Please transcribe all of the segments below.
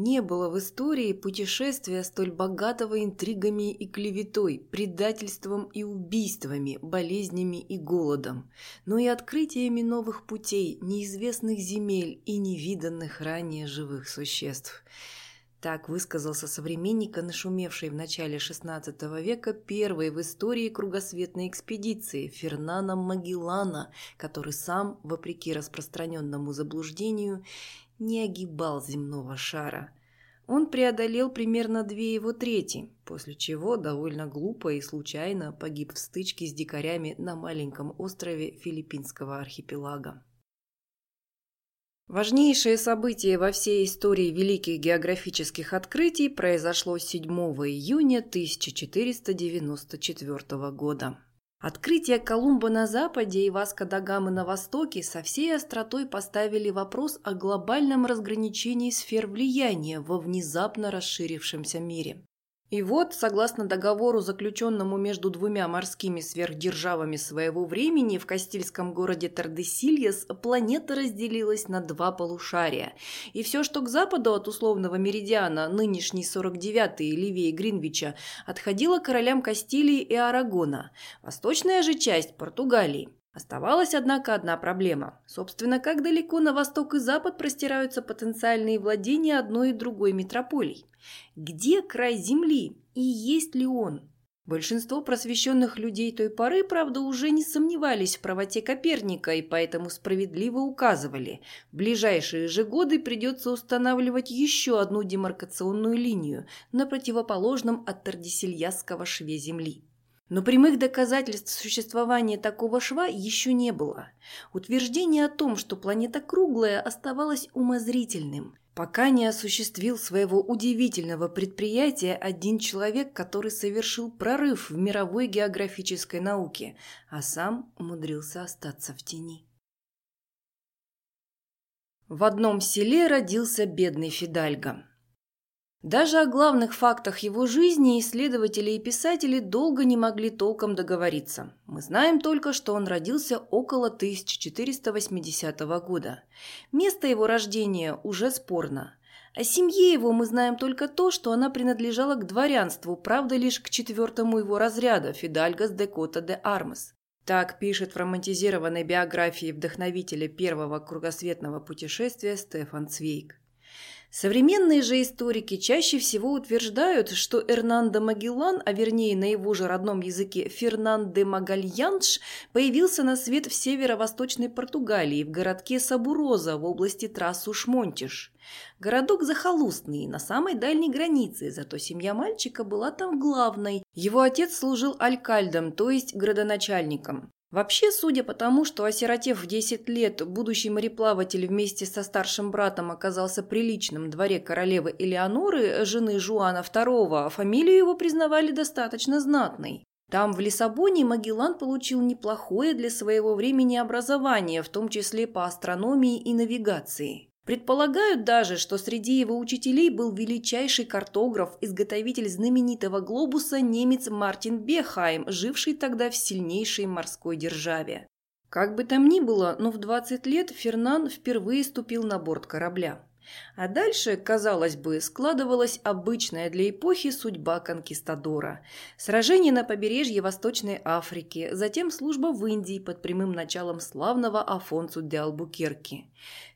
Не было в истории путешествия столь богатого интригами и клеветой, предательством и убийствами, болезнями и голодом, но и открытиями новых путей, неизвестных земель и невиданных ранее живых существ. Так высказался современник, нашумевший в начале XVI века первой в истории кругосветной экспедиции Фернана Магеллана, который сам, вопреки распространенному заблуждению, не огибал земного шара. Он преодолел примерно две его трети, после чего довольно глупо и случайно погиб в стычке с дикарями на маленьком острове филиппинского архипелага. Важнейшее событие во всей истории великих географических открытий произошло 7 июня 1494 года. Открытие Колумба на западе и Васко да Гамы на востоке со всей остротой поставили вопрос о глобальном разграничении сфер влияния во внезапно расширившемся мире. И вот, согласно договору, заключенному между двумя морскими сверхдержавами своего времени в Кастильском городе Тардесильяс, планета разделилась на два полушария. И все, что к западу от условного меридиана, нынешний 49-й левее Гринвича, отходило королям Кастилии и Арагона. Восточная же часть – Португалии. Оставалась, однако, одна проблема. Собственно, как далеко на восток и запад простираются потенциальные владения одной и другой метрополий? Где край Земли и есть ли он? Большинство просвещенных людей той поры, правда, уже не сомневались в правоте Коперника и поэтому справедливо указывали. В ближайшие же годы придется устанавливать еще одну демаркационную линию на противоположном от Тардисельясского шве Земли. Но прямых доказательств существования такого шва еще не было. Утверждение о том, что планета круглая, оставалось умозрительным, пока не осуществил своего удивительного предприятия один человек, который совершил прорыв в мировой географической науке, а сам умудрился остаться в тени. В одном селе родился бедный Фидальго. Даже о главных фактах его жизни исследователи и писатели долго не могли толком договориться. Мы знаем только, что он родился около 1480 года. Место его рождения уже спорно. О семье его мы знаем только то, что она принадлежала к дворянству, правда лишь к четвертому его разряду – Фидальгос де Кота де Армас. Так пишет в романтизированной биографии вдохновителя первого кругосветного путешествия Стефан Цвейк. Современные же историки чаще всего утверждают, что Эрнандо Магеллан, а вернее на его же родном языке Фернан де Магальянш, появился на свет в северо-восточной Португалии, в городке Сабуроза в области Трассу-Шмонтиш. Городок захолустный, на самой дальней границе, зато семья мальчика была там главной. Его отец служил алькальдом, то есть градоначальником. Вообще, судя по тому, что, осиротев в 10 лет, будущий мореплаватель вместе со старшим братом оказался при личном дворе королевы Элеоноры, жены Жуана II, фамилию его признавали достаточно знатной. Там, в Лиссабоне, Магеллан получил неплохое для своего времени образование, в том числе по астрономии и навигации. Предполагают даже, что среди его учителей был величайший картограф, изготовитель знаменитого глобуса немец Мартин Бехайм, живший тогда в сильнейшей морской державе. Как бы там ни было, но в 20 лет Фернан впервые ступил на борт корабля. А дальше, казалось бы, складывалась обычная для эпохи судьба конкистадора. Сражение на побережье Восточной Африки, затем служба в Индии под прямым началом славного Афонсу де Албукерки.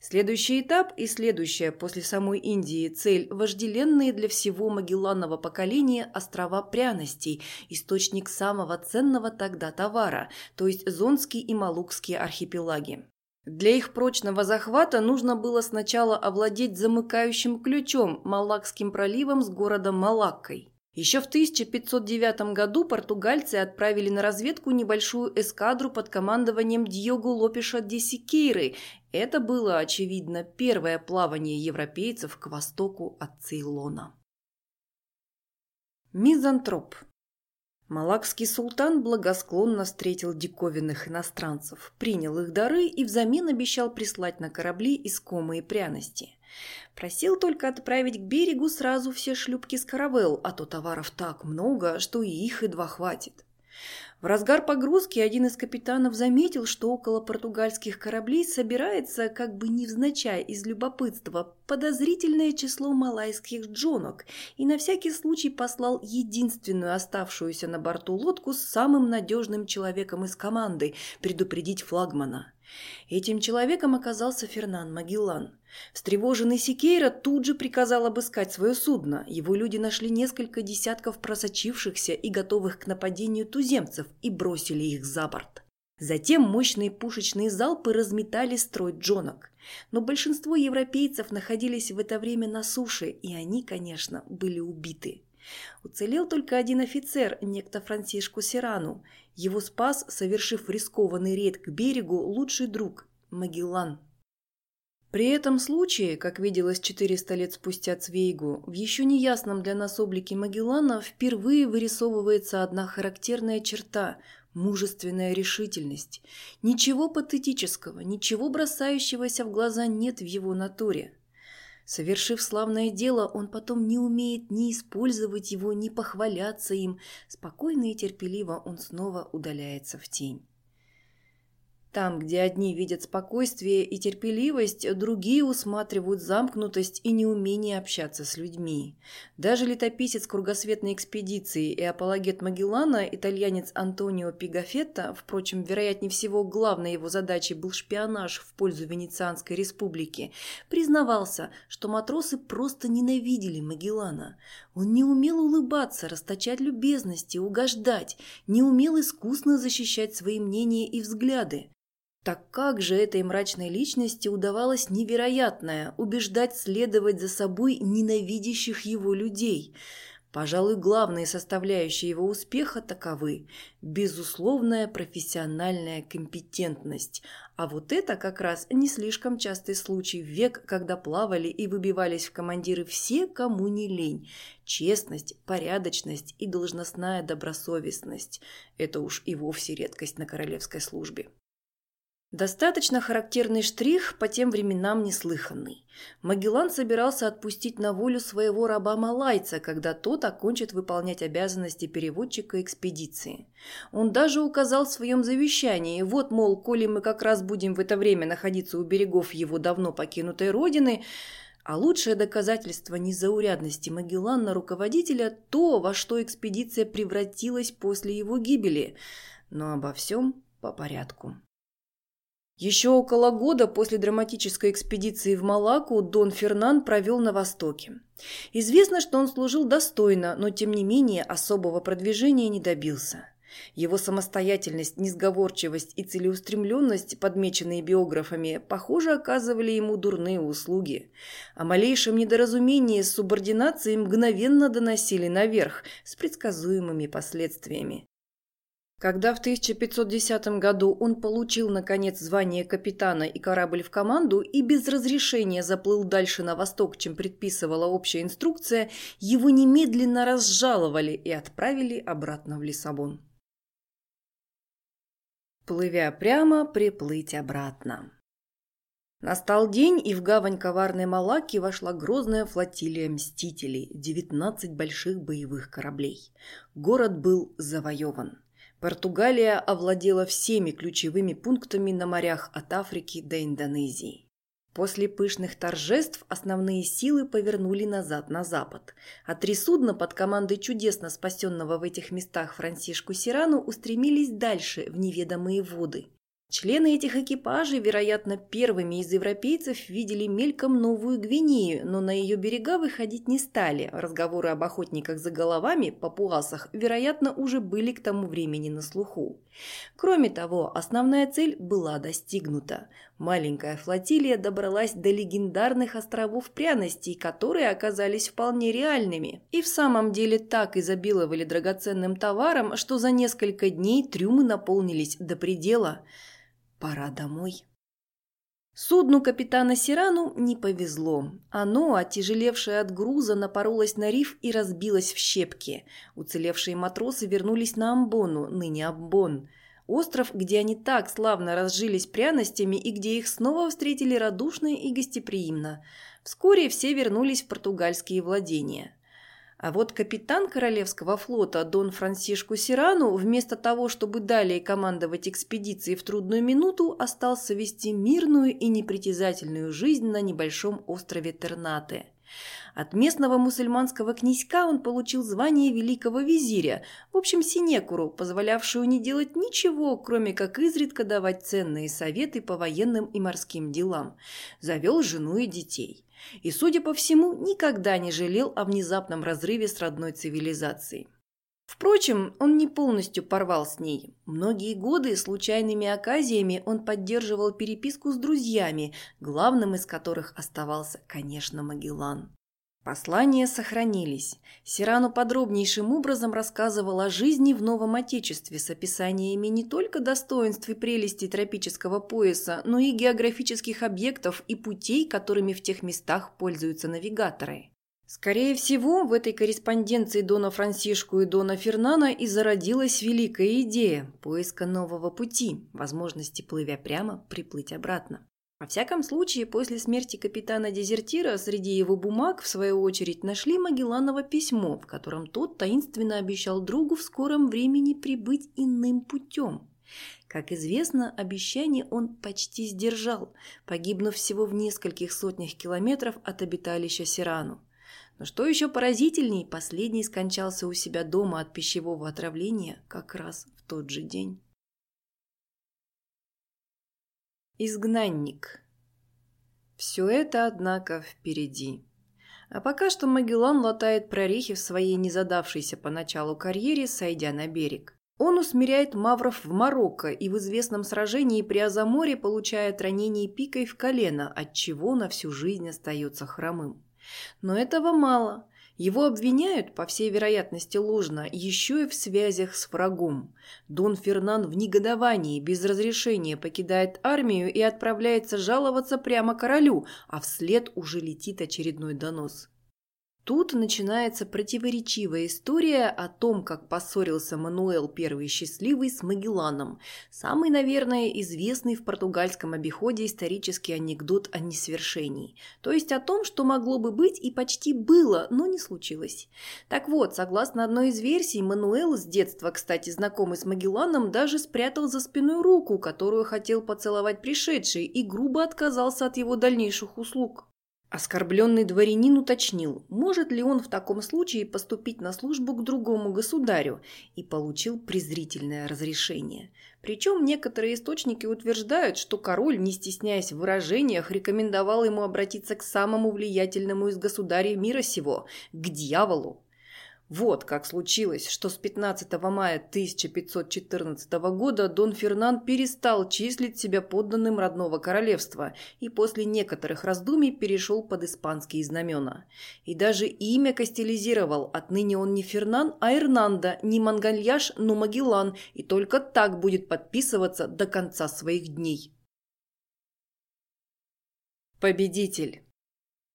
Следующий этап и следующая после самой Индии цель – вожделенные для всего магелланного поколения острова пряностей, источник самого ценного тогда товара, то есть Зонский и Малукские архипелаги. Для их прочного захвата нужно было сначала овладеть замыкающим ключом Малакским проливом с городом Малаккой. Еще в 1509 году португальцы отправили на разведку небольшую эскадру под командованием Диого Лопеша де Сикейры. Это было, очевидно, первое плавание европейцев к востоку от Цейлона. Мизантроп Малакский султан благосклонно встретил диковинных иностранцев, принял их дары и взамен обещал прислать на корабли искомые пряности. Просил только отправить к берегу сразу все шлюпки с каравелл, а то товаров так много, что и их едва хватит. В разгар погрузки один из капитанов заметил, что около португальских кораблей собирается, как бы невзначай из любопытства, подозрительное число малайских джонок и на всякий случай послал единственную оставшуюся на борту лодку с самым надежным человеком из команды предупредить флагмана. Этим человеком оказался Фернан Магеллан. Встревоженный Сикейра тут же приказал обыскать свое судно. Его люди нашли несколько десятков просочившихся и готовых к нападению туземцев и бросили их за борт. Затем мощные пушечные залпы разметали строй джонок. Но большинство европейцев находились в это время на суше, и они, конечно, были убиты. Уцелел только один офицер, некто Франсишку Сирану. Его спас, совершив рискованный рейд к берегу, лучший друг – Магеллан. При этом случае, как виделось 400 лет спустя Цвейгу, в еще неясном для нас облике Магеллана впервые вырисовывается одна характерная черта – мужественная решительность. Ничего патетического, ничего бросающегося в глаза нет в его натуре. Совершив славное дело, он потом не умеет ни использовать его, ни похваляться им. Спокойно и терпеливо он снова удаляется в тень. Там, где одни видят спокойствие и терпеливость, другие усматривают замкнутость и неумение общаться с людьми. Даже летописец кругосветной экспедиции и апологет Магеллана, итальянец Антонио Пигафетто, впрочем, вероятнее всего, главной его задачей был шпионаж в пользу Венецианской республики, признавался, что матросы просто ненавидели Магеллана. Он не умел улыбаться, расточать любезности, угождать, не умел искусно защищать свои мнения и взгляды. Так как же этой мрачной личности удавалось невероятное – убеждать следовать за собой ненавидящих его людей? Пожалуй, главные составляющие его успеха таковы – безусловная профессиональная компетентность. А вот это как раз не слишком частый случай в век, когда плавали и выбивались в командиры все, кому не лень. Честность, порядочность и должностная добросовестность – это уж и вовсе редкость на королевской службе. Достаточно характерный штрих, по тем временам неслыханный. Магеллан собирался отпустить на волю своего раба-малайца, когда тот окончит выполнять обязанности переводчика экспедиции. Он даже указал в своем завещании, вот, мол, коли мы как раз будем в это время находиться у берегов его давно покинутой родины, а лучшее доказательство незаурядности Магеллана руководителя – то, во что экспедиция превратилась после его гибели. Но обо всем по порядку. Еще около года после драматической экспедиции в Малаку Дон Фернан провел на Востоке. Известно, что он служил достойно, но тем не менее особого продвижения не добился. Его самостоятельность, несговорчивость и целеустремленность, подмеченные биографами, похоже, оказывали ему дурные услуги. О малейшем недоразумении с субординацией мгновенно доносили наверх с предсказуемыми последствиями. Когда в 1510 году он получил, наконец, звание капитана и корабль в команду и без разрешения заплыл дальше на восток, чем предписывала общая инструкция, его немедленно разжаловали и отправили обратно в Лиссабон. Плывя прямо, приплыть обратно. Настал день, и в гавань коварной Малаки вошла грозная флотилия мстителей, 19 больших боевых кораблей. Город был завоеван. Португалия овладела всеми ключевыми пунктами на морях от Африки до Индонезии. После пышных торжеств основные силы повернули назад на запад, а три судна под командой чудесно спасенного в этих местах Франсишку Сирану устремились дальше в неведомые воды. Члены этих экипажей, вероятно, первыми из европейцев видели мельком Новую Гвинею, но на ее берега выходить не стали. Разговоры об охотниках за головами, папуасах, вероятно, уже были к тому времени на слуху. Кроме того, основная цель была достигнута. Маленькая флотилия добралась до легендарных островов пряностей, которые оказались вполне реальными. И в самом деле так изобиловали драгоценным товаром, что за несколько дней трюмы наполнились до предела – Пора домой. Судну капитана Сирану не повезло. Оно, отяжелевшее от груза, напоролось на риф и разбилось в щепки. Уцелевшие матросы вернулись на Амбону, ныне Амбон. Остров, где они так славно разжились пряностями и где их снова встретили радушно и гостеприимно. Вскоре все вернулись в португальские владения. А вот капитан Королевского флота Дон Франсишку Сирану вместо того, чтобы далее командовать экспедицией в трудную минуту, остался вести мирную и непритязательную жизнь на небольшом острове Тернате. От местного мусульманского князька он получил звание великого визиря, в общем, синекуру, позволявшую не делать ничего, кроме как изредка давать ценные советы по военным и морским делам. Завел жену и детей. И, судя по всему, никогда не жалел о внезапном разрыве с родной цивилизацией. Впрочем, он не полностью порвал с ней. Многие годы случайными оказиями он поддерживал переписку с друзьями, главным из которых оставался, конечно, Магеллан. Послания сохранились. Сирану подробнейшим образом рассказывал о жизни в новом Отечестве с описаниями не только достоинств и прелестей тропического пояса, но и географических объектов и путей, которыми в тех местах пользуются навигаторы. Скорее всего, в этой корреспонденции Дона Франсишку и Дона Фернана и зародилась великая идея поиска нового пути, возможности, плывя прямо, приплыть обратно. Во всяком случае, после смерти капитана-дезертира среди его бумаг, в свою очередь, нашли Магелланово письмо, в котором тот таинственно обещал другу в скором времени прибыть иным путем. Как известно, обещание он почти сдержал, погибнув всего в нескольких сотнях километров от обиталища Сирану. Но что еще поразительней, последний скончался у себя дома от пищевого отравления как раз в тот же день. Изгнанник. Все это, однако, впереди. А пока что Магеллан латает прорехи в своей незадавшейся поначалу карьере, сойдя на берег. Он усмиряет мавров в Марокко и в известном сражении при Азаморе получает ранение пикой в колено, от чего на всю жизнь остается хромым. Но этого мало. Его обвиняют, по всей вероятности ложно, еще и в связях с врагом. Дон Фернан в негодовании, без разрешения покидает армию и отправляется жаловаться прямо королю, а вслед уже летит очередной донос. Тут начинается противоречивая история о том, как поссорился Мануэл I Счастливый с Магелланом. Самый, наверное, известный в португальском обиходе исторический анекдот о несвершении. То есть о том, что могло бы быть и почти было, но не случилось. Так вот, согласно одной из версий, Мануэл, с детства, кстати, знакомый с Магелланом, даже спрятал за спиной руку, которую хотел поцеловать пришедший, и грубо отказался от его дальнейших услуг. Оскорбленный дворянин уточнил, может ли он в таком случае поступить на службу к другому государю, и получил презрительное разрешение. Причем некоторые источники утверждают, что король, не стесняясь в выражениях, рекомендовал ему обратиться к самому влиятельному из государей мира сего – к дьяволу. Вот как случилось, что с 15 мая 1514 года Дон Фернан перестал числить себя подданным родного королевства и после некоторых раздумий перешел под испанские знамена. И даже имя кастилизировал, отныне он не Фернан, а Эрнандо, не Мангальяш, но Магеллан, и только так будет подписываться до конца своих дней. Победитель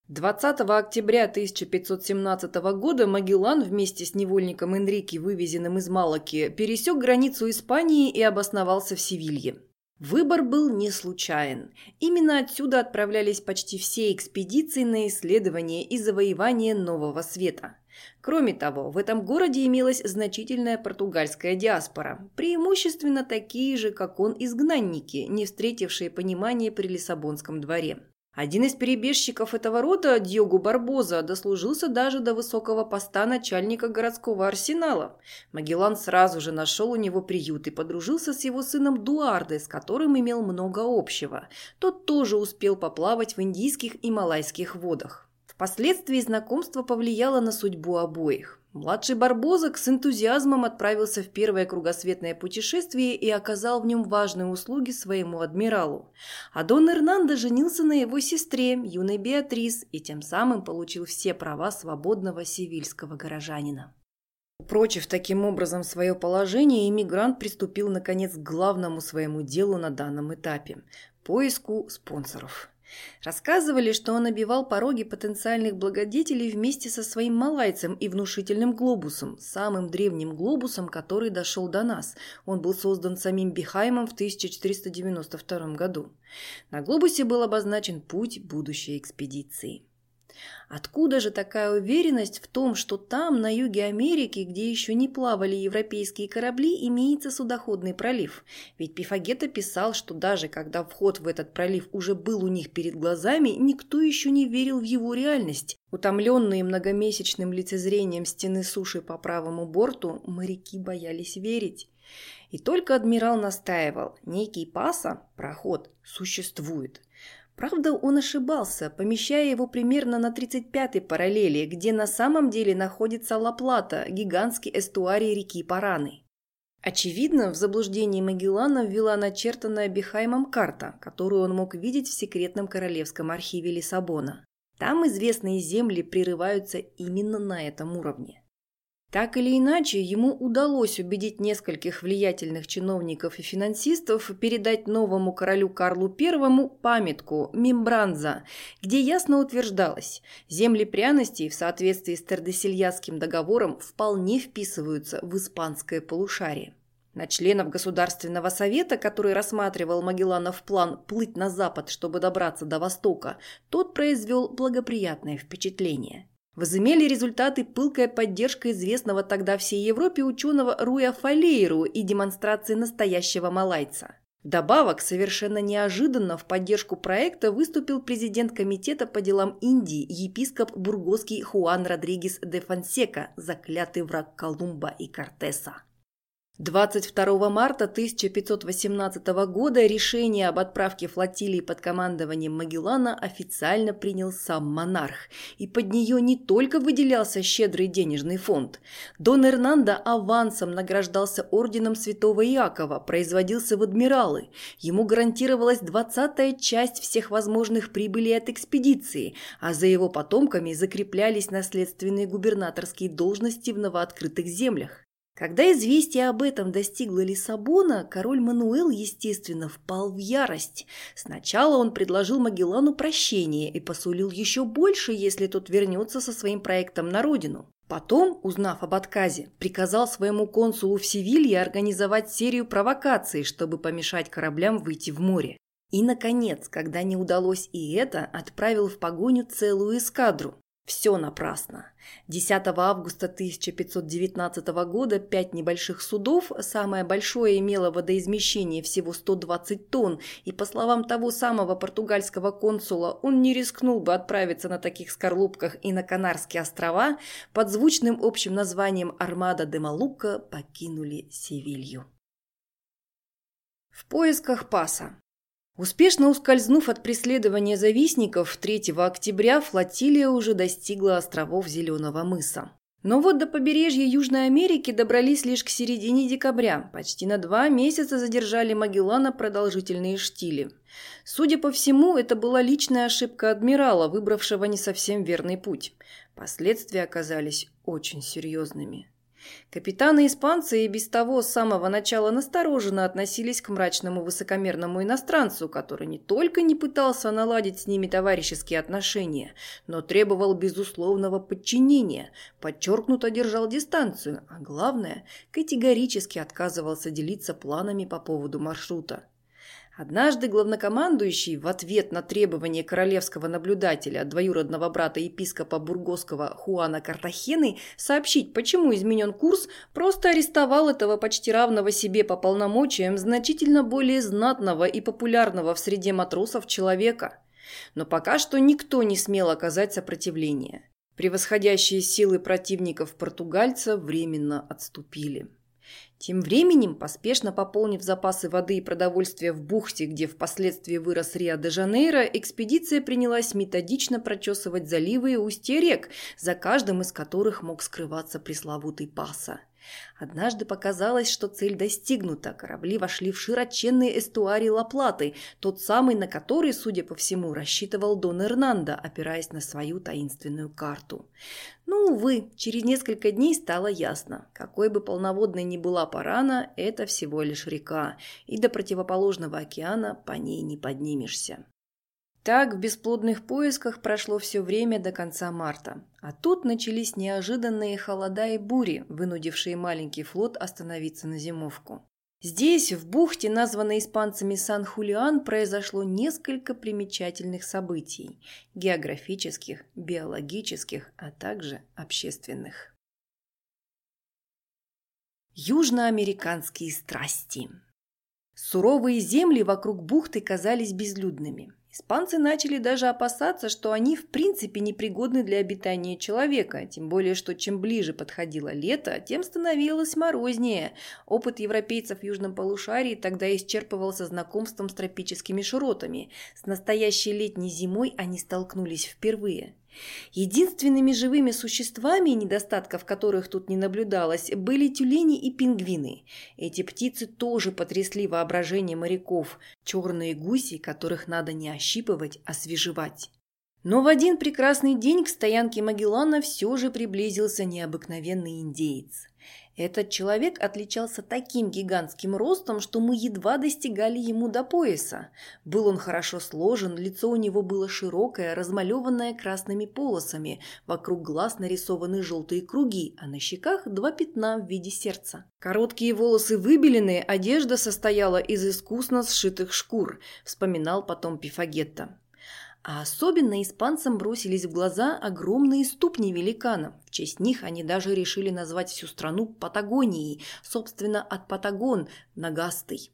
20 октября 1517 года Магеллан вместе с невольником Энрике, вывезенным из Малаки, пересек границу Испании и обосновался в Севилье. Выбор был не случайен. Именно отсюда отправлялись почти все экспедиции на исследование и завоевание Нового Света. Кроме того, в этом городе имелась значительная португальская диаспора, преимущественно такие же, как он, изгнанники, не встретившие понимания при Лиссабонском дворе. Один из перебежчиков этого рода, Дьогу Барбоза, дослужился даже до высокого поста начальника городского арсенала. Магеллан сразу же нашел у него приют и подружился с его сыном Дуардо, с которым имел много общего. Тот тоже успел поплавать в индийских и малайских водах. Впоследствии знакомство повлияло на судьбу обоих. Младший Барбозок с энтузиазмом отправился в первое кругосветное путешествие и оказал в нем важные услуги своему адмиралу. А Дон Эрнандо женился на его сестре, юной Беатрис, и тем самым получил все права свободного севильского горожанина. Упрочив таким образом свое положение, иммигрант приступил, наконец, к главному своему делу на данном этапе – поиску спонсоров. Рассказывали, что он обивал пороги потенциальных благодетелей вместе со своим малайцем и внушительным глобусом, самым древним глобусом, который дошел до нас. Он был создан самим Бихаймом в 1492 году. На глобусе был обозначен путь будущей экспедиции. Откуда же такая уверенность в том, что там, на юге Америки, где еще не плавали европейские корабли, имеется судоходный пролив? Ведь Пифагета писал, что даже когда вход в этот пролив уже был у них перед глазами, никто еще не верил в его реальность. Утомленные многомесячным лицезрением стены суши по правому борту, моряки боялись верить. И только адмирал настаивал, некий паса, проход, существует. Правда, он ошибался, помещая его примерно на 35-й параллели, где на самом деле находится Ла-Плата, гигантский эстуарий реки Параны. Очевидно, в заблуждении Магеллана ввела начертанная Бихаймом карта, которую он мог видеть в секретном королевском архиве Лиссабона. Там известные земли прерываются именно на этом уровне. Так или иначе, ему удалось убедить нескольких влиятельных чиновников и финансистов передать новому королю Карлу I памятку «Мембранза», где ясно утверждалось, земли пряностей в соответствии с Тердесильясским договором вполне вписываются в испанское полушарие. На членов Государственного совета, который рассматривал Магелланов план плыть на запад, чтобы добраться до востока, тот произвел благоприятное впечатление – возымели результаты пылкая поддержка известного тогда всей Европе ученого Руя Фалейру и демонстрации настоящего малайца. Вдобавок, совершенно неожиданно в поддержку проекта выступил президент Комитета по делам Индии, епископ бургосский Хуан Родригес де Фонсека, заклятый враг Колумба и Кортеса. 22 марта 1518 года решение об отправке флотилии под командованием Магеллана официально принял сам монарх, и под нее не только выделялся щедрый денежный фонд. Дон Эрнандо авансом награждался орденом святого Иакова, производился в адмиралы. Ему гарантировалась двадцатая часть всех возможных прибылей от экспедиции, а за его потомками закреплялись наследственные губернаторские должности в новооткрытых землях. Когда известие об этом достигло Лиссабона, король Мануэл, естественно, впал в ярость. Сначала он предложил Магеллану прощение и посулил еще больше, если тот вернется со своим проектом на родину. Потом, узнав об отказе, приказал своему консулу в Севилье организовать серию провокаций, чтобы помешать кораблям выйти в море. И, наконец, когда не удалось и это, отправил в погоню целую эскадру. Все напрасно. 10 августа 1519 года пять небольших судов, самое большое имело водоизмещение всего 120 тонн, и, по словам того самого португальского консула, он не рискнул бы отправиться на таких скорлупках и на Канарские острова, под звучным общим названием «Армада де Малука» покинули Севилью. В поисках паса Успешно ускользнув от преследования завистников, 3 октября флотилия уже достигла островов Зеленого мыса. Но вот до побережья Южной Америки добрались лишь к середине декабря. Почти на два месяца задержали Магеллана продолжительные штили. Судя по всему, это была личная ошибка адмирала, выбравшего не совсем верный путь. Последствия оказались очень серьезными. Капитаны-испанцы и без того с самого начала настороженно относились к мрачному высокомерному иностранцу, который не только не пытался наладить с ними товарищеские отношения, но требовал безусловного подчинения, подчеркнуто держал дистанцию, а главное, категорически отказывался делиться планами по поводу маршрута. Однажды главнокомандующий в ответ на требование королевского наблюдателя, двоюродного брата епископа Бургосского Хуана Картахены, сообщить, почему изменен курс, просто арестовал этого почти равного себе по полномочиям значительно более знатного и популярного в среде матросов человека. Но пока что никто не смел оказать сопротивление. Превосходящие силы противников португальца временно отступили. Тем временем, поспешно пополнив запасы воды и продовольствия в бухте, где впоследствии вырос Рио-де-Жанейро, экспедиция принялась методично прочесывать заливы и устья рек, за каждым из которых мог скрываться пресловутый Паса. Однажды показалось, что цель достигнута. Корабли вошли в широченный эстуарий Лаплаты, тот самый, на который, судя по всему, рассчитывал Дон Эрнандо, опираясь на свою таинственную карту. Ну, увы, через несколько дней стало ясно. Какой бы полноводной ни была Парана, это всего лишь река, и до противоположного океана по ней не поднимешься. Так в бесплодных поисках прошло все время до конца марта. А тут начались неожиданные холода и бури, вынудившие маленький флот остановиться на зимовку. Здесь, в бухте, названной испанцами Сан-Хулиан, произошло несколько примечательных событий – географических, биологических, а также общественных. Южноамериканские страсти Суровые земли вокруг бухты казались безлюдными. Испанцы начали даже опасаться, что они в принципе непригодны для обитания человека, тем более, что чем ближе подходило лето, тем становилось морознее. Опыт европейцев в южном полушарии тогда исчерпывался знакомством с тропическими широтами. С настоящей летней зимой они столкнулись впервые. Единственными живыми существами, недостатков которых тут не наблюдалось, были тюлени и пингвины. Эти птицы тоже потрясли воображение моряков, черные гуси, которых надо не ощипывать, а свежевать. Но в один прекрасный день к стоянке Магеллана все же приблизился необыкновенный индеец. Этот человек отличался таким гигантским ростом, что мы едва достигали ему до пояса. Был он хорошо сложен, лицо у него было широкое, размалеванное красными полосами, вокруг глаз нарисованы желтые круги, а на щеках два пятна в виде сердца. Короткие волосы выбелены, одежда состояла из искусно сшитых шкур, вспоминал потом Пифагетта. А особенно испанцам бросились в глаза огромные ступни великана. В честь них они даже решили назвать всю страну Патагонией, собственно, от Патагон, Нагастой.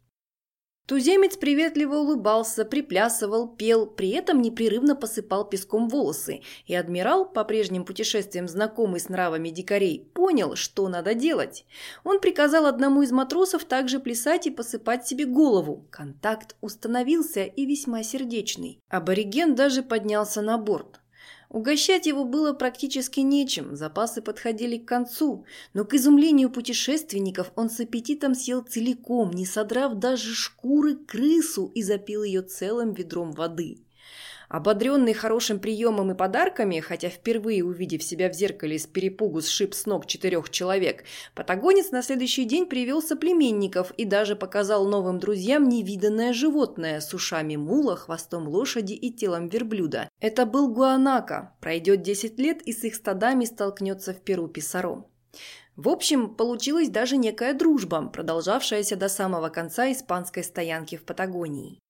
Туземец приветливо улыбался, приплясывал, пел, при этом непрерывно посыпал песком волосы, и адмирал, по прежним путешествиям знакомый с нравами дикарей, понял, что надо делать. Он приказал одному из матросов также плясать и посыпать себе голову. Контакт установился и весьма сердечный. Абориген даже поднялся на борт. Угощать его было практически нечем, запасы подходили к концу, но к изумлению путешественников он с аппетитом съел целиком, не содрав даже шкуры крысу и запил ее целым ведром воды. Ободренный хорошим приемом и подарками, хотя впервые увидев себя в зеркале с перепугу сшиб с ног четырех человек, патагонец на следующий день привел соплеменников и даже показал новым друзьям невиданное животное с ушами мула, хвостом лошади и телом верблюда. Это был гуанака. Пройдет 10 лет и с их стадами столкнется в Перу писаром. В общем, получилась даже некая дружба, продолжавшаяся до самого конца испанской стоянки в Патагонии.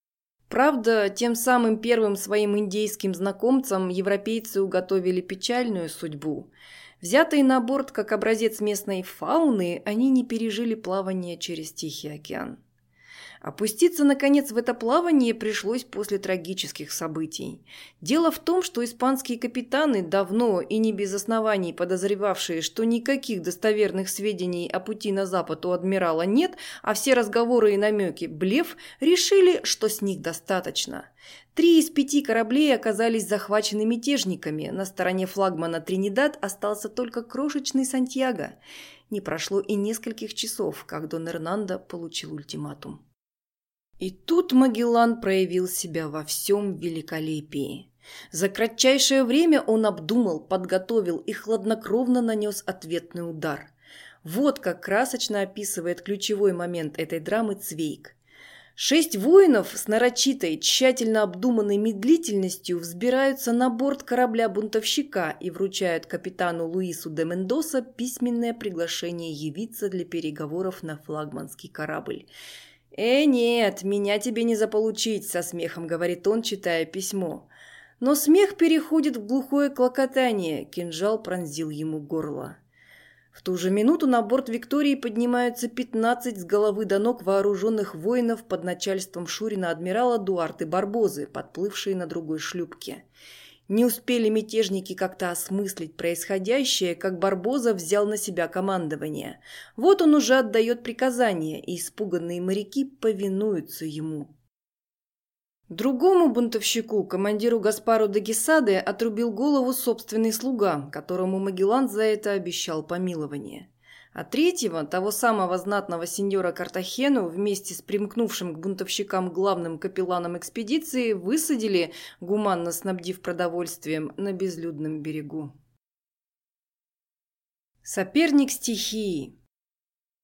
Правда, тем самым первым своим индейским знакомцам европейцы уготовили печальную судьбу. Взятые на борт как образец местной фауны, они не пережили плавание через Тихий океан. Опуститься, наконец, в это плавание пришлось после трагических событий. Дело в том, что испанские капитаны, давно и не без оснований подозревавшие, что никаких достоверных сведений о пути на запад у адмирала нет, а все разговоры и намеки – блеф, решили, что с них достаточно. Три из пяти кораблей оказались захвачены мятежниками. На стороне флагмана Тринидад остался только крошечный Сантьяго. Не прошло и нескольких часов, как Дон Эрнандо получил ультиматум. И тут Магеллан проявил себя во всем великолепии. За кратчайшее время он обдумал, подготовил и хладнокровно нанес ответный удар. Вот как красочно описывает ключевой момент этой драмы Цвейк. Шесть воинов с нарочитой, тщательно обдуманной медлительностью взбираются на борт корабля-бунтовщика и вручают капитану Луису де Мендоса письменное приглашение явиться для переговоров на флагманский корабль. «Э, нет, меня тебе не заполучить», – со смехом говорит он, читая письмо. Но смех переходит в глухое клокотание, кинжал пронзил ему горло. В ту же минуту на борт Виктории поднимаются 15 с головы до ног вооруженных воинов под начальством Шурина адмирала Дуарты Барбозы, подплывшие на другой шлюпке. Не успели мятежники как-то осмыслить происходящее, как Барбоза взял на себя командование. Вот он уже отдает приказания, и испуганные моряки повинуются ему. Другому бунтовщику, командиру Гаспару де Гесаде, отрубил голову собственный слуга, которому Магеллан за это обещал помилование а третьего, того самого знатного сеньора Картахену, вместе с примкнувшим к бунтовщикам главным капелланом экспедиции, высадили, гуманно снабдив продовольствием, на безлюдном берегу. Соперник стихии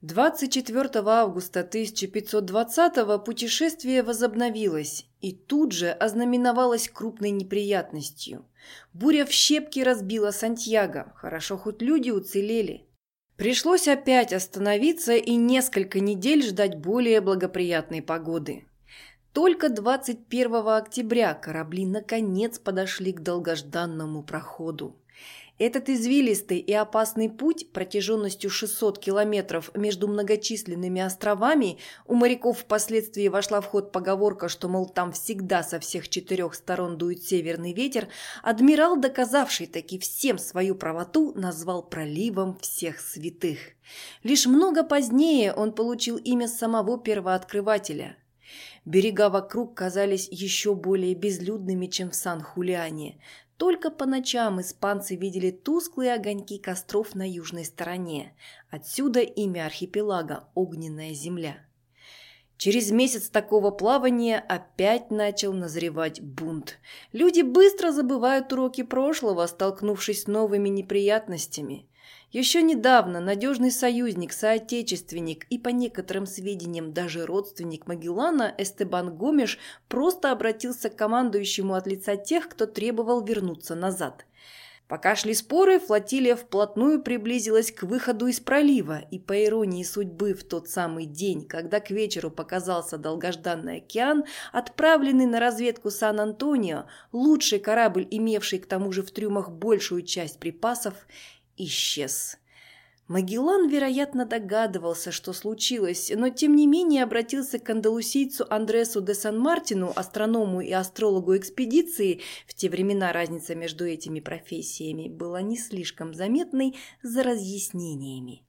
24 августа 1520 путешествие возобновилось и тут же ознаменовалось крупной неприятностью. Буря в щепки разбила Сантьяго, хорошо хоть люди уцелели – Пришлось опять остановиться и несколько недель ждать более благоприятной погоды. Только 21 октября корабли наконец подошли к долгожданному проходу. Этот извилистый и опасный путь протяженностью 600 километров между многочисленными островами у моряков впоследствии вошла в ход поговорка, что, мол, там всегда со всех четырех сторон дует северный ветер, адмирал, доказавший таки всем свою правоту, назвал проливом всех святых. Лишь много позднее он получил имя самого первооткрывателя – Берега вокруг казались еще более безлюдными, чем в Сан-Хулиане. Только по ночам испанцы видели тусклые огоньки костров на южной стороне. Отсюда имя архипелага – Огненная земля. Через месяц такого плавания опять начал назревать бунт. Люди быстро забывают уроки прошлого, столкнувшись с новыми неприятностями. Еще недавно надежный союзник, соотечественник и, по некоторым сведениям, даже родственник Магеллана Эстебан Гомеш просто обратился к командующему от лица тех, кто требовал вернуться назад. Пока шли споры, флотилия вплотную приблизилась к выходу из пролива, и по иронии судьбы в тот самый день, когда к вечеру показался долгожданный океан, отправленный на разведку Сан-Антонио, лучший корабль, имевший к тому же в трюмах большую часть припасов, исчез. Магеллан, вероятно, догадывался, что случилось, но тем не менее обратился к андалусийцу Андресу де Сан-Мартину, астроному и астрологу экспедиции, в те времена разница между этими профессиями была не слишком заметной, за разъяснениями.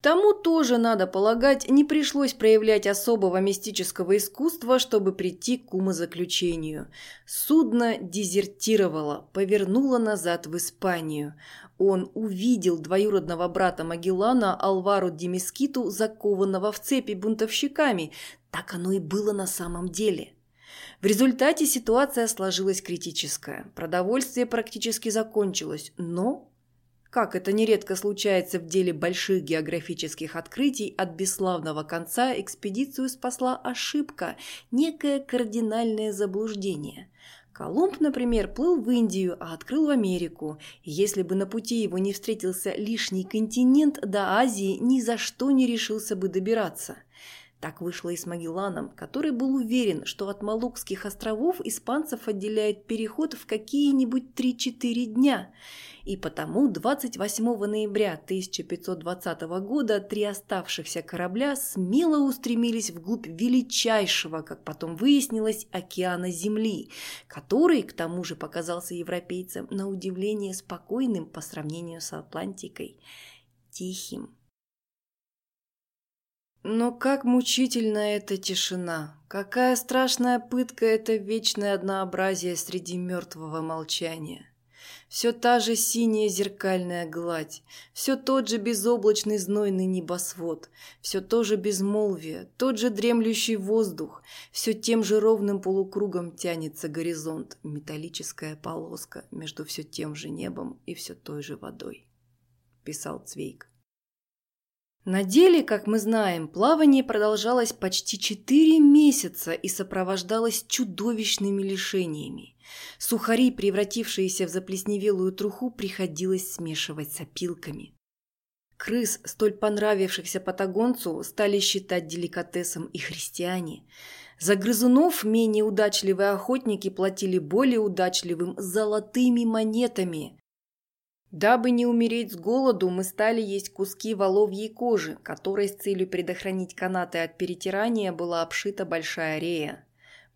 Тому тоже, надо полагать, не пришлось проявлять особого мистического искусства, чтобы прийти к умозаключению. Судно дезертировало, повернуло назад в Испанию. Он увидел двоюродного брата Магеллана Алвару Демискиту, закованного в цепи бунтовщиками. Так оно и было на самом деле. В результате ситуация сложилась критическая. Продовольствие практически закончилось, но как это нередко случается в деле больших географических открытий, от бесславного конца экспедицию спасла ошибка, некое кардинальное заблуждение. Колумб, например, плыл в Индию, а открыл в Америку. И если бы на пути его не встретился лишний континент, до Азии ни за что не решился бы добираться. Так вышло и с Магелланом, который был уверен, что от Малукских островов испанцев отделяет переход в какие-нибудь 3-4 дня – и потому 28 ноября 1520 года три оставшихся корабля смело устремились вглубь величайшего, как потом выяснилось, океана Земли, который, к тому же, показался европейцам на удивление спокойным по сравнению с Атлантикой, тихим. Но как мучительна эта тишина! Какая страшная пытка это вечное однообразие среди мертвого молчания! Все та же синяя зеркальная гладь, все тот же безоблачный знойный небосвод, все то же безмолвие, тот же дремлющий воздух, все тем же ровным полукругом тянется горизонт, металлическая полоска между все тем же небом и все той же водой, писал Цвейк. На деле, как мы знаем, плавание продолжалось почти четыре месяца и сопровождалось чудовищными лишениями. Сухари, превратившиеся в заплесневелую труху, приходилось смешивать с опилками. Крыс, столь понравившихся патагонцу, стали считать деликатесом и христиане. За грызунов менее удачливые охотники платили более удачливым золотыми монетами. Дабы не умереть с голоду, мы стали есть куски воловьей кожи, которой с целью предохранить канаты от перетирания была обшита большая рея.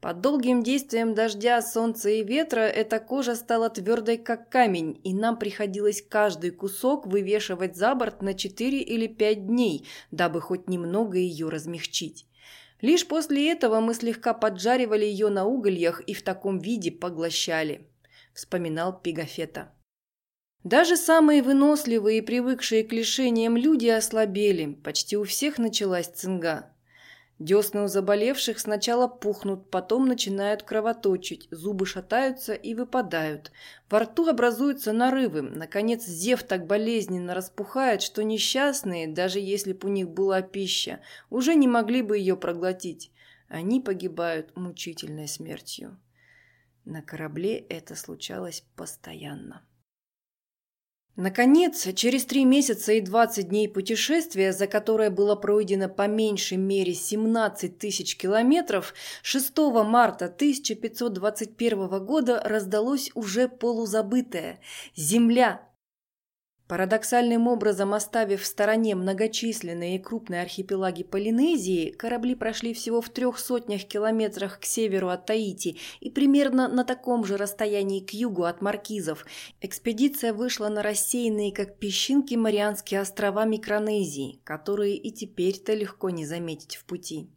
Под долгим действием дождя, солнца и ветра эта кожа стала твердой, как камень, и нам приходилось каждый кусок вывешивать за борт на 4 или 5 дней, дабы хоть немного ее размягчить. Лишь после этого мы слегка поджаривали ее на угольях и в таком виде поглощали, вспоминал Пигафета. Даже самые выносливые и привыкшие к лишениям люди ослабели, почти у всех началась цинга. Десны у заболевших сначала пухнут, потом начинают кровоточить, зубы шатаются и выпадают. Во рту образуются нарывы. Наконец, зев так болезненно распухает, что несчастные, даже если бы у них была пища, уже не могли бы ее проглотить. Они погибают мучительной смертью. На корабле это случалось постоянно. Наконец, через три месяца и 20 дней путешествия, за которое было пройдено по меньшей мере 17 тысяч километров, 6 марта 1521 года раздалось уже полузабытое. «Земля, Парадоксальным образом оставив в стороне многочисленные и крупные архипелаги Полинезии, корабли прошли всего в трех сотнях километрах к северу от Таити и примерно на таком же расстоянии к югу от Маркизов. Экспедиция вышла на рассеянные, как песчинки, Марианские острова Микронезии, которые и теперь-то легко не заметить в пути.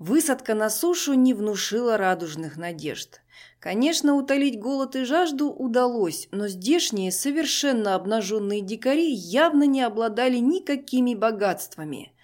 Высадка на сушу не внушила радужных надежд. Конечно, утолить голод и жажду удалось, но здешние совершенно обнаженные дикари явно не обладали никакими богатствами.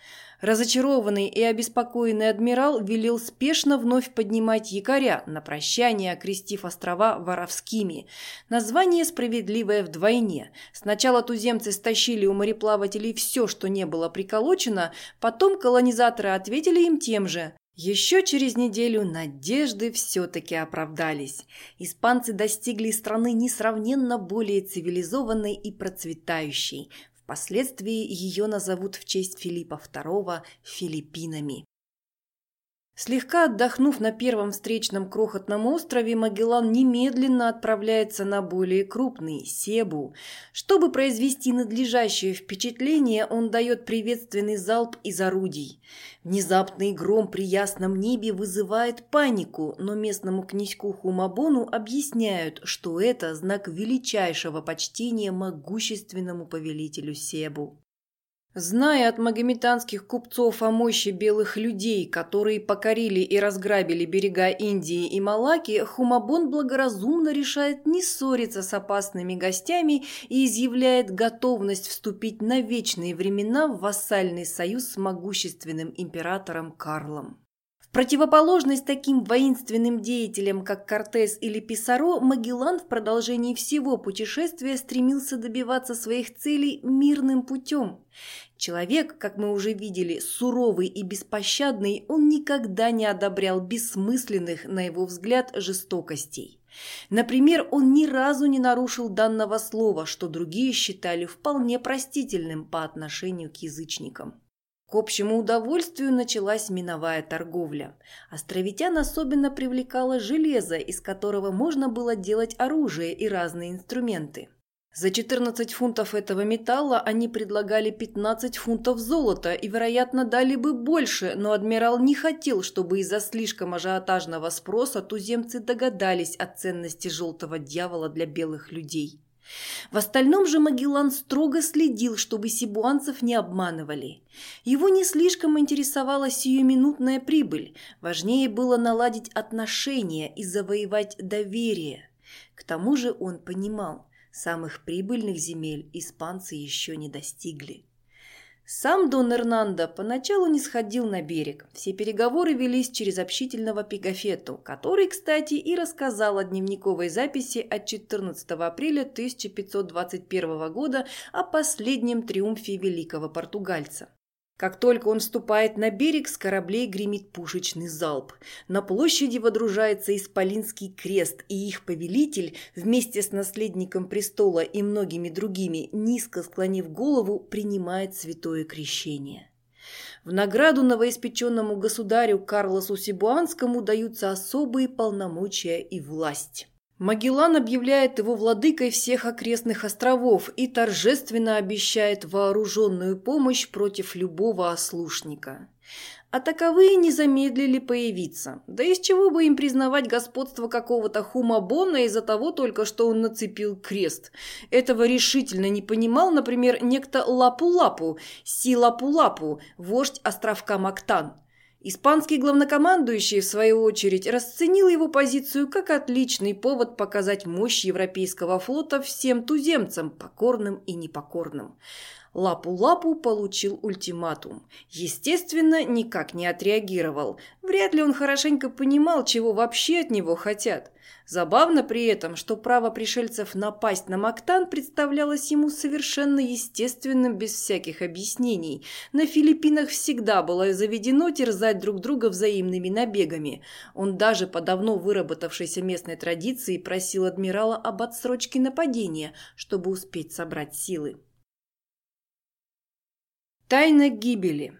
Разочарованный и обеспокоенный адмирал велел спешно вновь поднимать якоря, на прощание окрестив острова Воровскими. Название справедливое вдвойне. Сначала туземцы стащили у мореплавателей все, что не было приколочено, потом колонизаторы ответили им тем же. Еще через неделю надежды все-таки оправдались. Испанцы достигли страны несравненно более цивилизованной и процветающей. Впоследствии ее назовут в честь Филиппа II Филиппинами. Слегка отдохнув на первом встречном крохотном острове, Магеллан немедленно отправляется на более крупный – Себу. Чтобы произвести надлежащее впечатление, он дает приветственный залп из орудий. Внезапный гром при ясном небе вызывает панику, но местному князьку Хумабону объясняют, что это знак величайшего почтения могущественному повелителю Себу. Зная от магометанских купцов о мощи белых людей, которые покорили и разграбили берега Индии и Малаки, Хумабон благоразумно решает не ссориться с опасными гостями и изъявляет готовность вступить на вечные времена в вассальный союз с могущественным императором Карлом противоположность таким воинственным деятелям, как Кортес или Писаро, Магеллан в продолжении всего путешествия стремился добиваться своих целей мирным путем. Человек, как мы уже видели, суровый и беспощадный, он никогда не одобрял бессмысленных, на его взгляд, жестокостей. Например, он ни разу не нарушил данного слова, что другие считали вполне простительным по отношению к язычникам. К общему удовольствию началась миновая торговля. Островитян особенно привлекало железо, из которого можно было делать оружие и разные инструменты. За 14 фунтов этого металла они предлагали 15 фунтов золота и, вероятно, дали бы больше, но адмирал не хотел, чтобы из-за слишком ажиотажного спроса туземцы догадались о ценности желтого дьявола для белых людей. В остальном же Магеллан строго следил, чтобы сибуанцев не обманывали. Его не слишком интересовала сиюминутная прибыль, важнее было наладить отношения и завоевать доверие. К тому же он понимал, самых прибыльных земель испанцы еще не достигли. Сам Дон Эрнандо поначалу не сходил на берег. Все переговоры велись через общительного Пегафету, который, кстати, и рассказал о дневниковой записи от 14 апреля 1521 года о последнем триумфе великого португальца. Как только он вступает на берег, с кораблей гремит пушечный залп. На площади водружается Исполинский крест, и их повелитель, вместе с наследником престола и многими другими, низко склонив голову, принимает святое крещение. В награду новоиспеченному государю Карлосу Сибуанскому даются особые полномочия и власть. Магеллан объявляет его владыкой всех окрестных островов и торжественно обещает вооруженную помощь против любого ослушника. А таковые не замедлили появиться. Да из чего бы им признавать господство какого-то хумабона из-за того только, что он нацепил крест? Этого решительно не понимал, например, некто Лапу-Лапу, Си-Лапу-Лапу, вождь островка Мактан. Испанский главнокомандующий, в свою очередь, расценил его позицию как отличный повод показать мощь европейского флота всем туземцам, покорным и непокорным. Лапу-Лапу получил ультиматум. Естественно, никак не отреагировал. Вряд ли он хорошенько понимал, чего вообще от него хотят. Забавно при этом, что право пришельцев напасть на Мактан представлялось ему совершенно естественным без всяких объяснений. На Филиппинах всегда было заведено терзать друг друга взаимными набегами. Он даже по давно выработавшейся местной традиции просил адмирала об отсрочке нападения, чтобы успеть собрать силы. Тайна гибели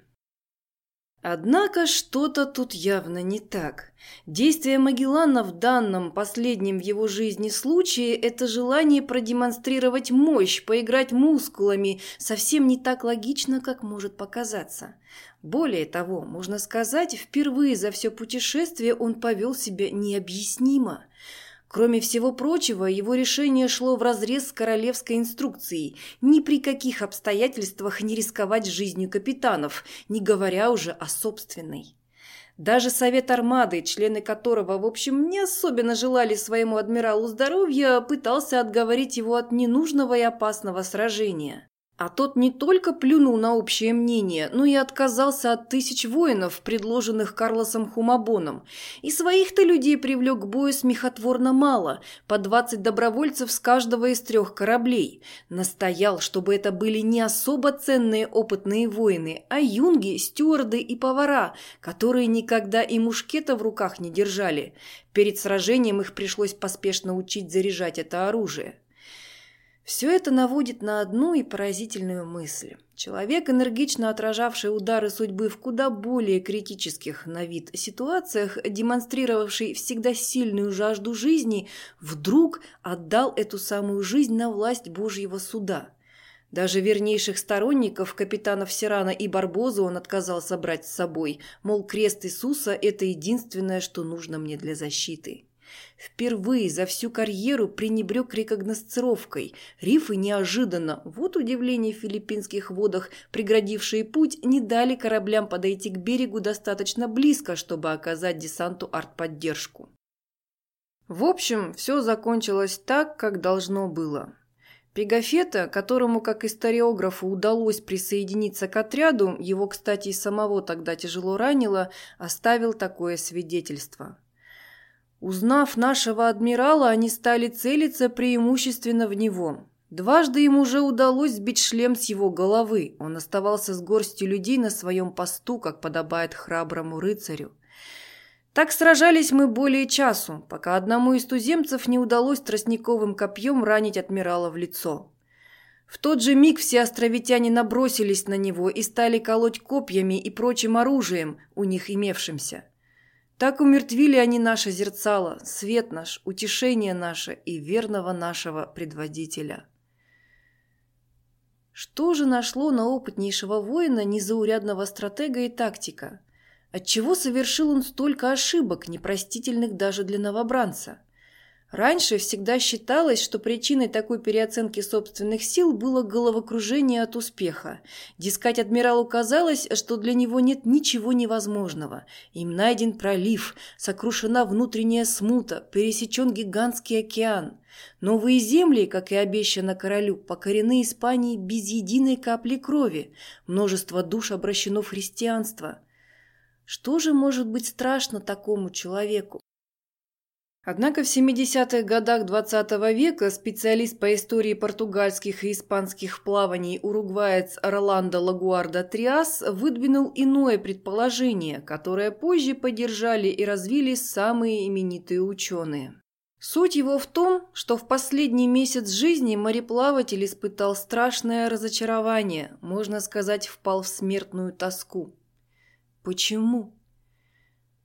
Однако что-то тут явно не так. Действие Магеллана в данном, последнем в его жизни случае – это желание продемонстрировать мощь, поиграть мускулами, совсем не так логично, как может показаться. Более того, можно сказать, впервые за все путешествие он повел себя необъяснимо – Кроме всего прочего, его решение шло вразрез с королевской инструкцией ни при каких обстоятельствах не рисковать жизнью капитанов, не говоря уже о собственной. Даже совет армады, члены которого, в общем, не особенно желали своему адмиралу здоровья, пытался отговорить его от ненужного и опасного сражения. А тот не только плюнул на общее мнение, но и отказался от тысяч воинов, предложенных Карлосом Хумабоном. И своих-то людей привлек к бою смехотворно мало, по 20 добровольцев с каждого из трех кораблей. Настоял, чтобы это были не особо ценные опытные воины, а юнги, стюарды и повара, которые никогда и мушкета в руках не держали. Перед сражением их пришлось поспешно учить заряжать это оружие. Все это наводит на одну и поразительную мысль. Человек, энергично отражавший удары судьбы в куда более критических на вид ситуациях, демонстрировавший всегда сильную жажду жизни, вдруг отдал эту самую жизнь на власть Божьего суда. Даже вернейших сторонников капитанов Сирана и Барбозу он отказался брать с собой, мол, крест Иисуса – это единственное, что нужно мне для защиты. Впервые за всю карьеру пренебрег рекогносцировкой. Рифы неожиданно, вот удивление в филиппинских водах, преградившие путь, не дали кораблям подойти к берегу достаточно близко, чтобы оказать десанту артподдержку. В общем, все закончилось так, как должно было. Пегафета, которому, как историографу, удалось присоединиться к отряду, его, кстати, и самого тогда тяжело ранило, оставил такое свидетельство. Узнав нашего адмирала, они стали целиться преимущественно в него. Дважды ему уже удалось сбить шлем с его головы. Он оставался с горстью людей на своем посту, как подобает храброму рыцарю. Так сражались мы более часу, пока одному из туземцев не удалось тростниковым копьем ранить адмирала в лицо. В тот же миг все островитяне набросились на него и стали колоть копьями и прочим оружием, у них имевшимся. Так умертвили они наше зерцало, свет наш, утешение наше и верного нашего предводителя. Что же нашло на опытнейшего воина незаурядного стратега и тактика? Отчего совершил он столько ошибок, непростительных даже для новобранца? Раньше всегда считалось, что причиной такой переоценки собственных сил было головокружение от успеха. Дескать, адмиралу казалось, что для него нет ничего невозможного. Им найден пролив, сокрушена внутренняя смута, пересечен гигантский океан. Новые земли, как и обещано королю, покорены Испании без единой капли крови. Множество душ обращено в христианство. Что же может быть страшно такому человеку? Однако в 70-х годах XX века специалист по истории португальских и испанских плаваний уругваец Роландо Лагуарда Триас выдвинул иное предположение, которое позже поддержали и развили самые именитые ученые. Суть его в том, что в последний месяц жизни мореплаватель испытал страшное разочарование, можно сказать, впал в смертную тоску. Почему?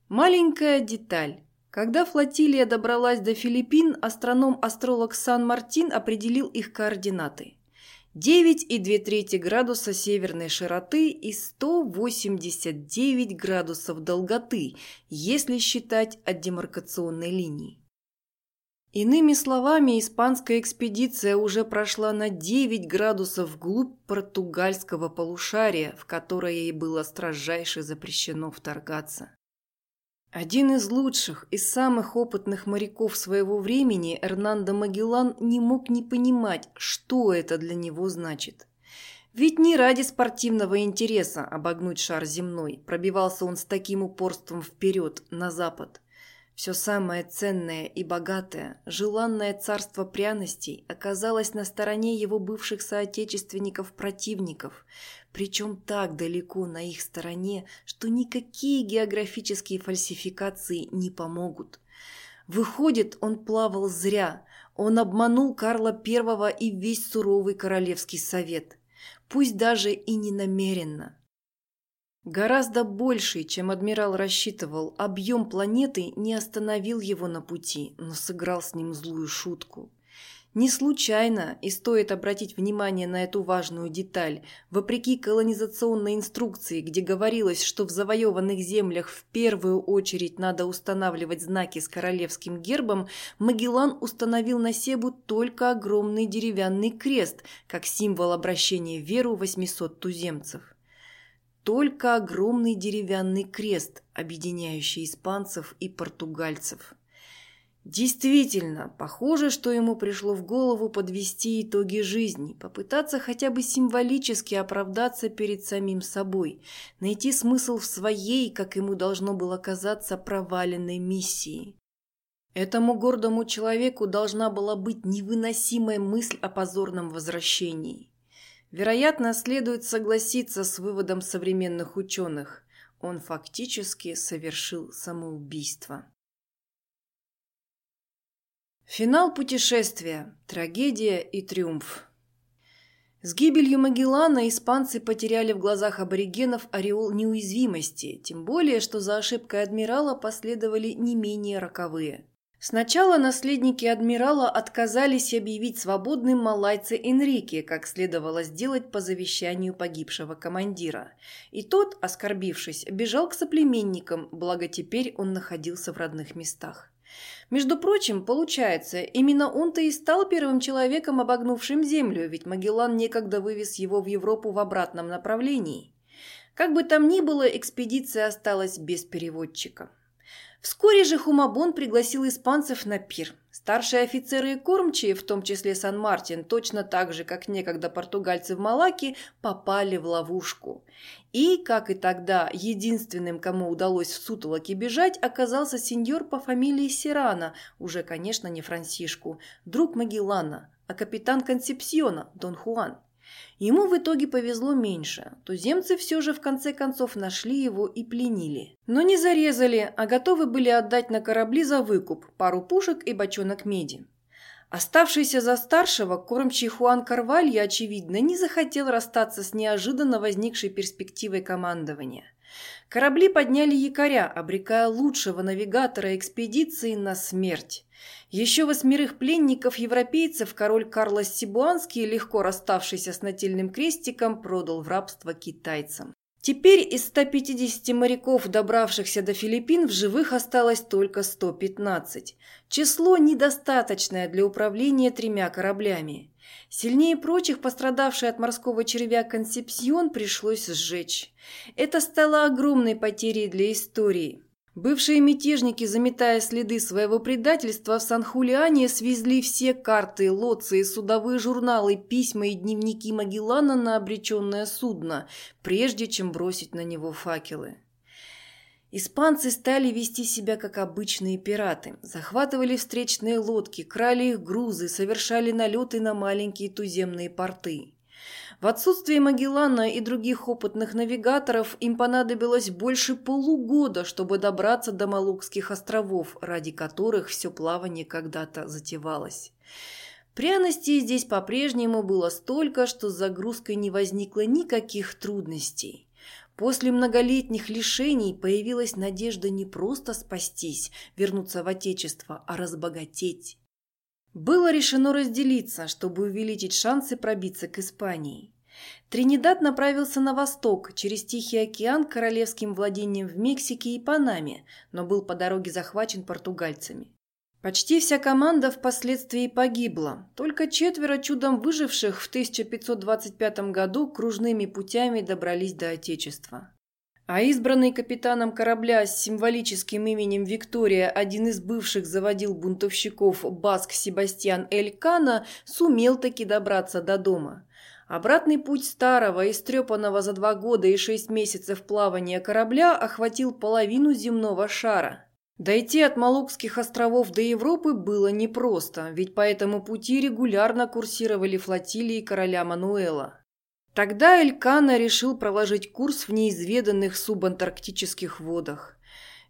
Маленькая деталь. Когда флотилия добралась до Филиппин, астроном-астролог Сан-Мартин определил их координаты. 9,2 градуса северной широты и 189 градусов долготы, если считать от демаркационной линии. Иными словами, испанская экспедиция уже прошла на 9 градусов вглубь португальского полушария, в которое ей было строжайше запрещено вторгаться. Один из лучших и самых опытных моряков своего времени, Эрнандо Магеллан, не мог не понимать, что это для него значит. Ведь не ради спортивного интереса обогнуть шар земной пробивался он с таким упорством вперед, на запад. Все самое ценное и богатое, желанное царство пряностей оказалось на стороне его бывших соотечественников-противников, причем так далеко на их стороне, что никакие географические фальсификации не помогут. Выходит, он плавал зря, он обманул Карла I и весь суровый королевский совет, пусть даже и не намеренно. Гораздо больший, чем адмирал рассчитывал, объем планеты не остановил его на пути, но сыграл с ним злую шутку. Не случайно, и стоит обратить внимание на эту важную деталь, вопреки колонизационной инструкции, где говорилось, что в завоеванных землях в первую очередь надо устанавливать знаки с королевским гербом, Магеллан установил на Себу только огромный деревянный крест, как символ обращения в веру 800 туземцев только огромный деревянный крест, объединяющий испанцев и португальцев. Действительно, похоже, что ему пришло в голову подвести итоги жизни, попытаться хотя бы символически оправдаться перед самим собой, найти смысл в своей, как ему должно было казаться, проваленной миссии. Этому гордому человеку должна была быть невыносимая мысль о позорном возвращении. Вероятно, следует согласиться с выводом современных ученых. Он фактически совершил самоубийство. Финал путешествия. Трагедия и триумф. С гибелью Магеллана испанцы потеряли в глазах аборигенов ореол неуязвимости, тем более, что за ошибкой адмирала последовали не менее роковые – Сначала наследники адмирала отказались объявить свободным малайца Энрике, как следовало сделать по завещанию погибшего командира. И тот, оскорбившись, бежал к соплеменникам, благо теперь он находился в родных местах. Между прочим, получается, именно он-то и стал первым человеком, обогнувшим Землю, ведь Магеллан некогда вывез его в Европу в обратном направлении. Как бы там ни было, экспедиция осталась без переводчика. Вскоре же Хумабон пригласил испанцев на пир. Старшие офицеры и кормчие, в том числе Сан-Мартин, точно так же, как некогда португальцы в Малаке, попали в ловушку. И, как и тогда, единственным, кому удалось в сутолоке бежать, оказался сеньор по фамилии Сирана, уже, конечно, не Франсишку, друг Магеллана, а капитан Консепсиона, Дон Хуан. Ему в итоге повезло меньше. Туземцы все же в конце концов нашли его и пленили. Но не зарезали, а готовы были отдать на корабли за выкуп пару пушек и бочонок меди. Оставшийся за старшего, кормчий Хуан Карвалья, очевидно, не захотел расстаться с неожиданно возникшей перспективой командования. Корабли подняли якоря, обрекая лучшего навигатора экспедиции на смерть. Еще восьмерых пленников-европейцев король Карлос Сибуанский, легко расставшийся с нательным крестиком, продал в рабство китайцам. Теперь из 150 моряков, добравшихся до Филиппин, в живых осталось только 115. Число недостаточное для управления тремя кораблями. Сильнее прочих пострадавший от морского червя Консепсион пришлось сжечь. Это стало огромной потерей для истории. Бывшие мятежники, заметая следы своего предательства, в Сан-Хулиане свезли все карты, лоции, судовые журналы, письма и дневники Магеллана на обреченное судно, прежде чем бросить на него факелы. Испанцы стали вести себя как обычные пираты, захватывали встречные лодки, крали их грузы, совершали налеты на маленькие туземные порты. В отсутствие Магеллана и других опытных навигаторов им понадобилось больше полугода, чтобы добраться до Малукских островов, ради которых все плавание когда-то затевалось. Пряностей здесь по-прежнему было столько, что с загрузкой не возникло никаких трудностей. После многолетних лишений появилась надежда не просто спастись, вернуться в Отечество, а разбогатеть. Было решено разделиться, чтобы увеличить шансы пробиться к Испании. Тринидад направился на восток, через Тихий океан к королевским владениям в Мексике и Панаме, но был по дороге захвачен португальцами. Почти вся команда впоследствии погибла, только четверо чудом выживших в 1525 году кружными путями добрались до Отечества. А избранный капитаном корабля с символическим именем Виктория, один из бывших заводил бунтовщиков Баск Себастьян Элькана, сумел таки добраться до дома. Обратный путь старого, истрепанного за два года и шесть месяцев плавания корабля охватил половину земного шара. Дойти от Малукских островов до Европы было непросто, ведь по этому пути регулярно курсировали флотилии короля Мануэла. Тогда Элькана решил проложить курс в неизведанных субантарктических водах.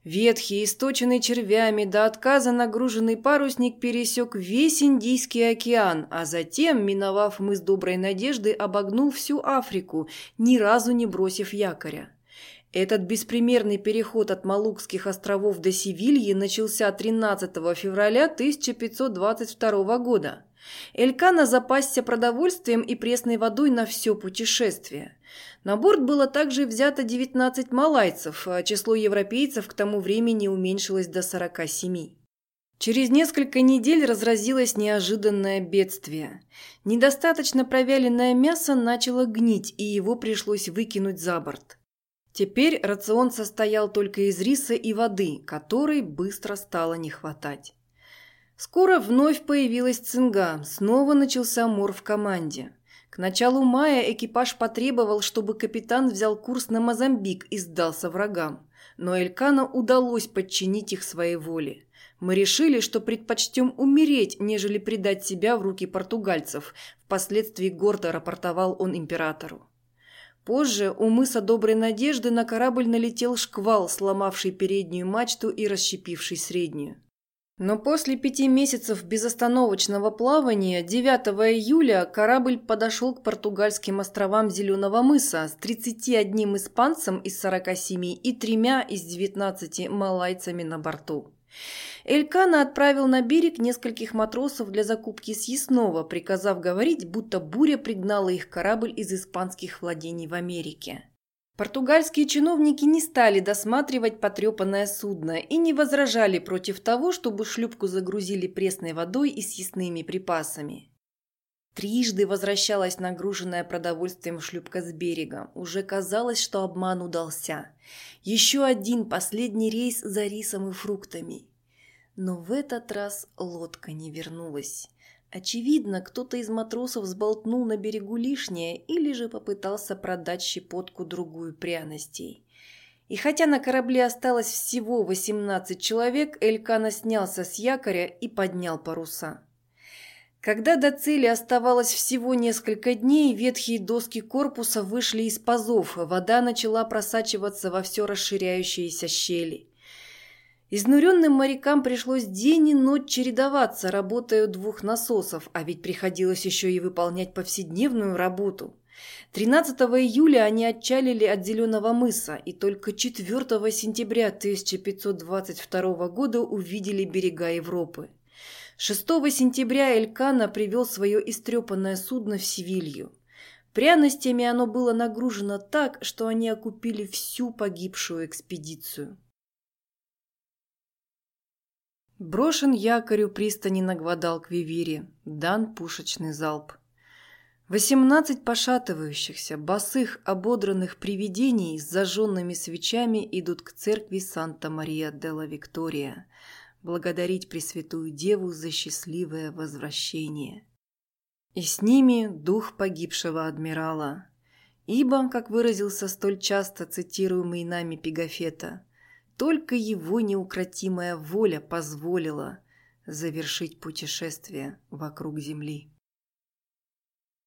Ветхий, источенный червями, до отказа нагруженный парусник пересек весь Индийский океан, а затем, миновав мыс Доброй Надежды, обогнул всю Африку, ни разу не бросив якоря. Этот беспримерный переход от Малукских островов до Севильи начался 13 февраля 1522 года. Элькана запасся продовольствием и пресной водой на все путешествие. На борт было также взято 19 малайцев, а число европейцев к тому времени уменьшилось до 47. Через несколько недель разразилось неожиданное бедствие. Недостаточно провяленное мясо начало гнить, и его пришлось выкинуть за борт. Теперь рацион состоял только из риса и воды, которой быстро стало не хватать. Скоро вновь появилась цинга, снова начался мор в команде. К началу мая экипаж потребовал, чтобы капитан взял курс на Мозамбик и сдался врагам. Но Элькана удалось подчинить их своей воле. Мы решили, что предпочтем умереть, нежели предать себя в руки португальцев. Впоследствии гордо рапортовал он императору. Позже у мыса Доброй Надежды на корабль налетел шквал, сломавший переднюю мачту и расщепивший среднюю. Но после пяти месяцев безостановочного плавания 9 июля корабль подошел к португальским островам Зеленого мыса с 31 испанцем из 47 и тремя из 19 малайцами на борту. Элькана отправил на берег нескольких матросов для закупки съестного, приказав говорить, будто буря пригнала их корабль из испанских владений в Америке. Португальские чиновники не стали досматривать потрепанное судно и не возражали против того, чтобы шлюпку загрузили пресной водой и съестными припасами. Трижды возвращалась нагруженная продовольствием шлюпка с берега. Уже казалось, что обман удался. Еще один последний рейс за рисом и фруктами. Но в этот раз лодка не вернулась. Очевидно, кто-то из матросов сболтнул на берегу лишнее или же попытался продать щепотку другую пряностей. И хотя на корабле осталось всего 18 человек, Элькана снялся с якоря и поднял паруса. Когда до цели оставалось всего несколько дней, ветхие доски корпуса вышли из пазов, вода начала просачиваться во все расширяющиеся щели. Изнуренным морякам пришлось день и ночь чередоваться, работая у двух насосов, а ведь приходилось еще и выполнять повседневную работу. 13 июля они отчалили от Зеленого мыса и только 4 сентября 1522 года увидели берега Европы. 6 сентября Элькана привел свое истрепанное судно в Севилью. Пряностями оно было нагружено так, что они окупили всю погибшую экспедицию. Брошен якорю пристани на Гвадалквивире, дан пушечный залп. Восемнадцать пошатывающихся, босых, ободранных привидений с зажженными свечами идут к церкви Санта-Мария-де-ла Виктория, благодарить Пресвятую Деву за счастливое возвращение. И с ними дух погибшего адмирала. Ибо, как выразился столь часто цитируемый нами Пегафета, только его неукротимая воля позволила завершить путешествие вокруг Земли.